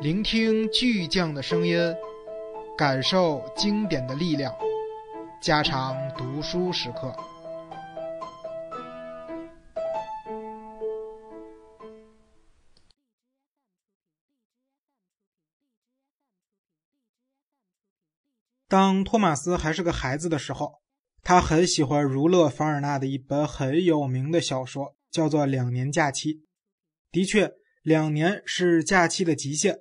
聆听巨匠的声音，感受经典的力量，加长读书时刻。当托马斯还是个孩子的时候，他很喜欢儒勒·凡尔纳的一本很有名的小说，叫做《两年假期》。的确，两年是假期的极限，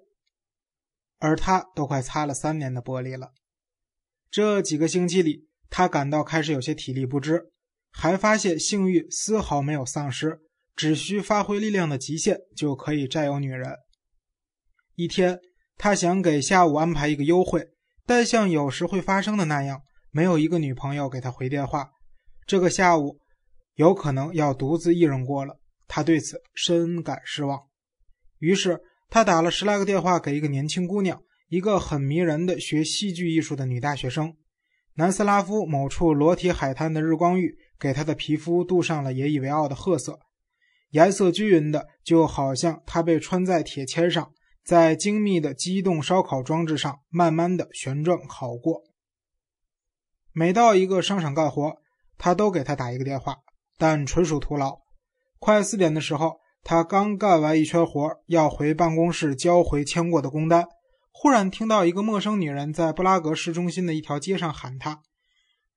而他都快擦了三年的玻璃了。这几个星期里，他感到开始有些体力不支，还发现性欲丝毫没有丧失，只需发挥力量的极限就可以占有女人。一天，他想给下午安排一个幽会。但像有时会发生的那样，没有一个女朋友给他回电话。这个下午有可能要独自一人过了，他对此深感失望。于是他打了十来个电话给一个年轻姑娘，一个很迷人的学戏剧艺术的女大学生。南斯拉夫某处裸体海滩的日光浴给她的皮肤镀上了引以为傲的褐色，颜色均匀的，就好像她被穿在铁签上。在精密的机动烧烤装置上慢慢的旋转烤过。每到一个商场干活，他都给他打一个电话，但纯属徒劳。快四点的时候，他刚干完一圈活，要回办公室交回签过的工单，忽然听到一个陌生女人在布拉格市中心的一条街上喊他。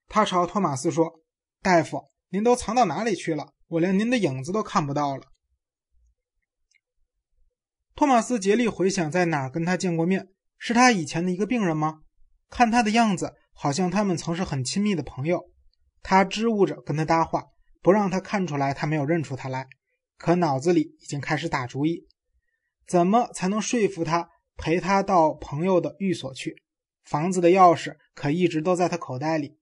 他朝托马斯说：“大夫，您都藏到哪里去了？我连您的影子都看不到了。”托马斯竭力回想，在哪儿跟他见过面？是他以前的一个病人吗？看他的样子，好像他们曾是很亲密的朋友。他支吾着跟他搭话，不让他看出来他没有认出他来。可脑子里已经开始打主意，怎么才能说服他陪他到朋友的寓所去？房子的钥匙可一直都在他口袋里。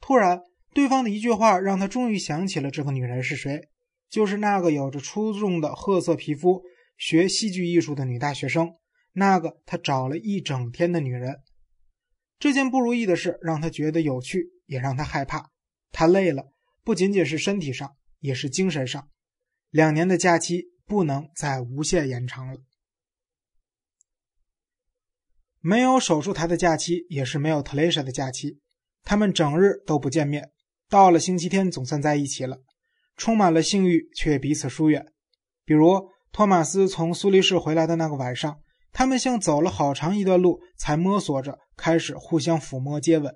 突然，对方的一句话让他终于想起了这个女人是谁，就是那个有着出众的褐色皮肤。学戏剧艺术的女大学生，那个他找了一整天的女人，这件不如意的事让他觉得有趣，也让他害怕。他累了，不仅仅是身体上，也是精神上。两年的假期不能再无限延长了。没有手术台的假期，也是没有特蕾莎的假期。他们整日都不见面，到了星期天总算在一起了，充满了性欲，却彼此疏远。比如。托马斯从苏黎世回来的那个晚上，他们像走了好长一段路，才摸索着开始互相抚摸、接吻。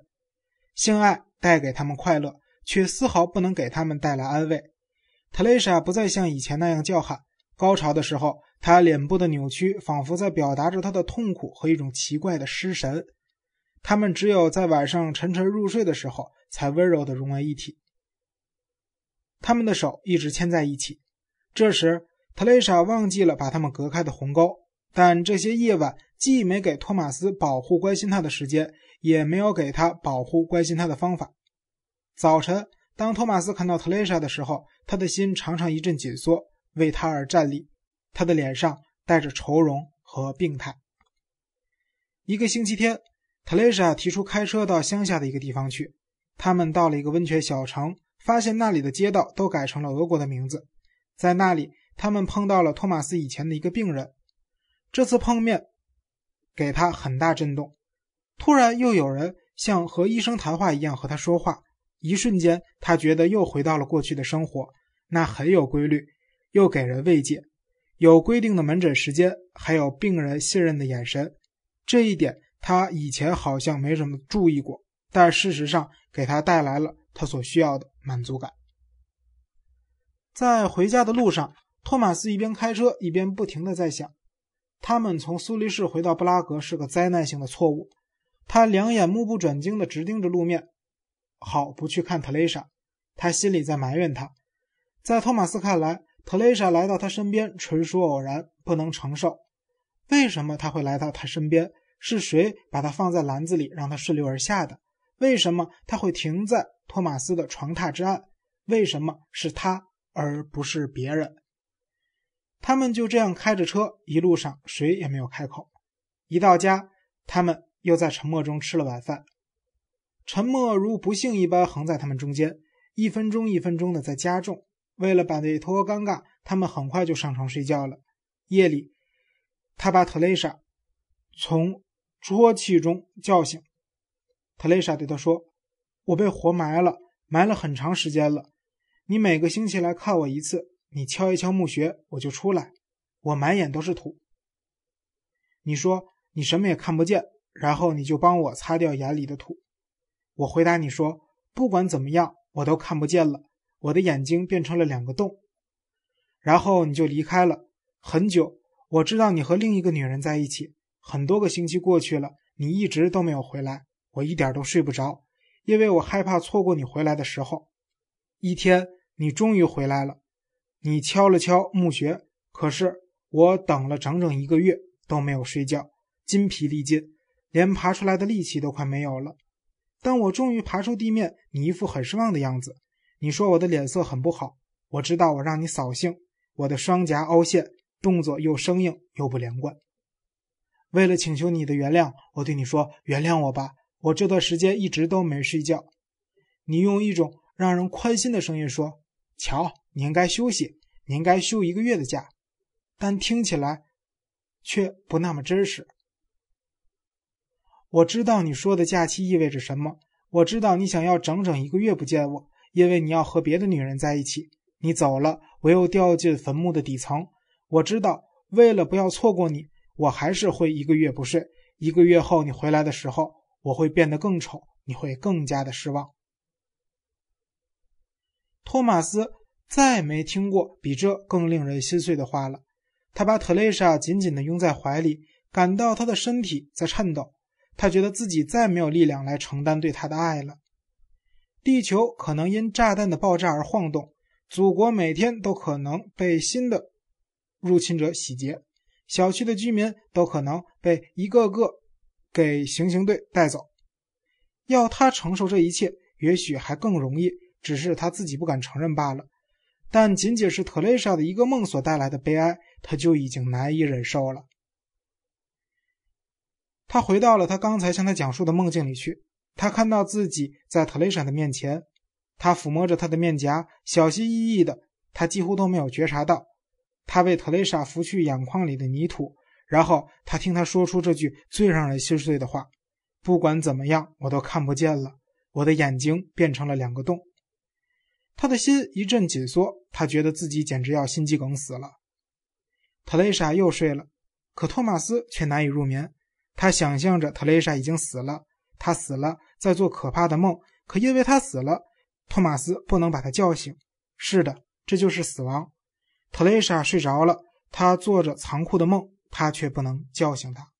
性爱带给他们快乐，却丝毫不能给他们带来安慰。特蕾莎不再像以前那样叫喊，高潮的时候，她脸部的扭曲仿佛在表达着她的痛苦和一种奇怪的失神。他们只有在晚上沉沉入睡的时候，才温柔地融为一体。他们的手一直牵在一起，这时。特蕾莎忘记了把他们隔开的鸿沟，但这些夜晚既没给托马斯保护关心他的时间，也没有给他保护关心他的方法。早晨，当托马斯看到特蕾莎的时候，他的心常常一阵紧缩，为她而站立。他的脸上带着愁容和病态。一个星期天，特蕾莎提出开车到乡下的一个地方去。他们到了一个温泉小城，发现那里的街道都改成了俄国的名字，在那里。他们碰到了托马斯以前的一个病人，这次碰面给他很大震动。突然又有人像和医生谈话一样和他说话，一瞬间他觉得又回到了过去的生活，那很有规律，又给人慰藉，有规定的门诊时间，还有病人信任的眼神。这一点他以前好像没什么注意过，但事实上给他带来了他所需要的满足感。在回家的路上。托马斯一边开车一边不停的在想：他们从苏黎世回到布拉格是个灾难性的错误。他两眼目不转睛的直盯着路面，好不去看特蕾莎。他心里在埋怨她。在托马斯看来，特蕾莎来到他身边纯属偶然，不能承受。为什么他会来到他身边？是谁把他放在篮子里让他顺流而下的？为什么他会停在托马斯的床榻之岸？为什么是他而不是别人？他们就这样开着车，一路上谁也没有开口。一到家，他们又在沉默中吃了晚饭。沉默如不幸一般横在他们中间，一分钟一分钟的在加重。为了摆脱尴尬，他们很快就上床睡觉了。夜里，他把特蕾莎从啜泣中叫醒。特蕾莎对他说：“我被活埋了，埋了很长时间了。你每个星期来看我一次，你敲一敲墓穴，我就出来。我满眼都是土。你说你什么也看不见，然后你就帮我擦掉眼里的土。我回答你说，不管怎么样，我都看不见了。我的眼睛变成了两个洞。然后你就离开了。很久，我知道你和另一个女人在一起。很多个星期过去了，你一直都没有回来。”我一点都睡不着，因为我害怕错过你回来的时候。一天，你终于回来了，你敲了敲墓穴，可是我等了整整一个月都没有睡觉，筋疲力尽，连爬出来的力气都快没有了。当我终于爬出地面，你一副很失望的样子。你说我的脸色很不好，我知道我让你扫兴。我的双颊凹陷，动作又生硬又不连贯。为了请求你的原谅，我对你说：“原谅我吧。”我这段时间一直都没睡觉。你用一种让人宽心的声音说：“瞧，你应该休息，你应该休一个月的假。”但听起来却不那么真实。我知道你说的假期意味着什么。我知道你想要整整一个月不见我，因为你要和别的女人在一起。你走了，我又掉进坟墓的底层。我知道，为了不要错过你，我还是会一个月不睡。一个月后你回来的时候。我会变得更丑，你会更加的失望。托马斯再没听过比这更令人心碎的话了。他把特蕾莎紧紧地拥在怀里，感到她的身体在颤抖。他觉得自己再没有力量来承担对他的爱了。地球可能因炸弹的爆炸而晃动，祖国每天都可能被新的入侵者洗劫，小区的居民都可能被一个个。给行刑队带走，要他承受这一切，也许还更容易，只是他自己不敢承认罢了。但仅仅是特蕾莎的一个梦所带来的悲哀，他就已经难以忍受了。他回到了他刚才向他讲述的梦境里去。他看到自己在特蕾莎的面前，他抚摸着她的面颊，小心翼翼的，他几乎都没有觉察到，他为特蕾莎拂去眼眶里的泥土。然后他听他说出这句最让人心碎的话：“不管怎么样，我都看不见了，我的眼睛变成了两个洞。”他的心一阵紧缩，他觉得自己简直要心肌梗死了。特蕾莎又睡了，可托马斯却难以入眠。他想象着特蕾莎已经死了，他死了，在做可怕的梦。可因为他死了，托马斯不能把他叫醒。是的，这就是死亡。特蕾莎睡着了，他做着残酷的梦。他却不能叫醒他。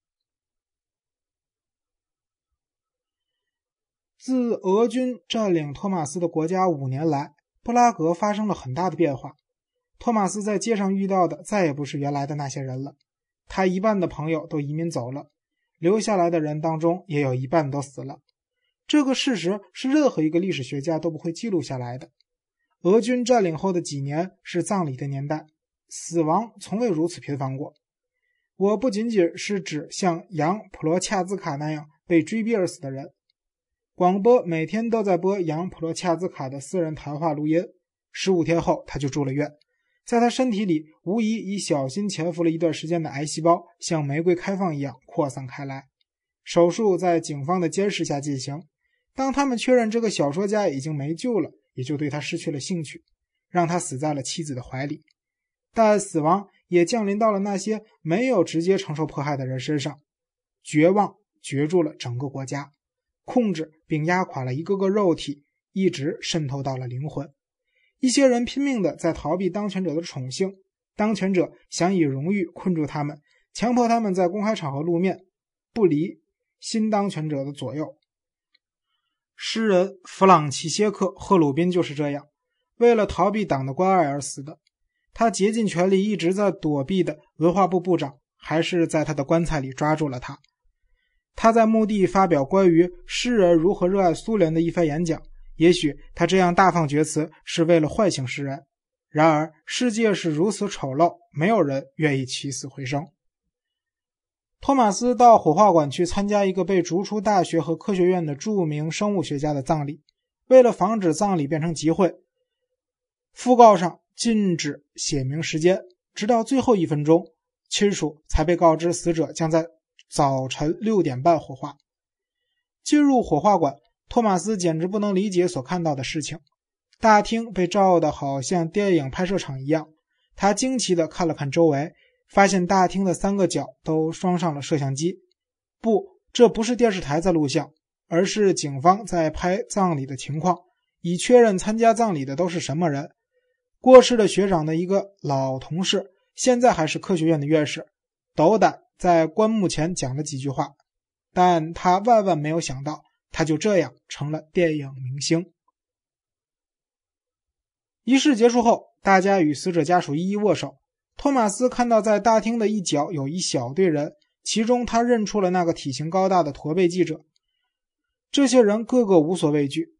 自俄军占领托马斯的国家五年来，布拉格发生了很大的变化。托马斯在街上遇到的再也不是原来的那些人了。他一半的朋友都移民走了，留下来的人当中也有一半都死了。这个事实是任何一个历史学家都不会记录下来的。俄军占领后的几年是葬礼的年代，死亡从未如此频繁过。我不仅仅是指像杨普罗恰兹卡那样被追逼而死的人。广播每天都在播杨普罗恰兹卡的私人谈话录音。十五天后，他就住了院。在他身体里，无疑已小心潜伏了一段时间的癌细胞，像玫瑰开放一样扩散开来。手术在警方的监视下进行。当他们确认这个小说家已经没救了，也就对他失去了兴趣，让他死在了妻子的怀里。但死亡。也降临到了那些没有直接承受迫害的人身上，绝望绝住了整个国家，控制并压垮了一个个肉体，一直渗透到了灵魂。一些人拼命的在逃避当权者的宠幸，当权者想以荣誉困住他们，强迫他们在公开场合露面，不离新当权者的左右。诗人弗朗齐歇克·赫鲁宾就是这样，为了逃避党的关爱而死的。他竭尽全力一直在躲避的文化部部长，还是在他的棺材里抓住了他。他在墓地发表关于诗人如何热爱苏联的一番演讲。也许他这样大放厥词是为了唤醒世人。然而，世界是如此丑陋，没有人愿意起死回生。托马斯到火化馆去参加一个被逐出大学和科学院的著名生物学家的葬礼。为了防止葬礼变成集会，讣告上。禁止写明时间，直到最后一分钟，亲属才被告知死者将在早晨六点半火化。进入火化馆，托马斯简直不能理解所看到的事情。大厅被照得好像电影拍摄场一样。他惊奇地看了看周围，发现大厅的三个角都装上了摄像机。不，这不是电视台在录像，而是警方在拍葬礼的情况，以确认参加葬礼的都是什么人。过世的学长的一个老同事，现在还是科学院的院士，斗胆在棺木前讲了几句话，但他万万没有想到，他就这样成了电影明星。仪式结束后，大家与死者家属一一握手。托马斯看到在大厅的一角有一小队人，其中他认出了那个体型高大的驼背记者。这些人个个无所畏惧，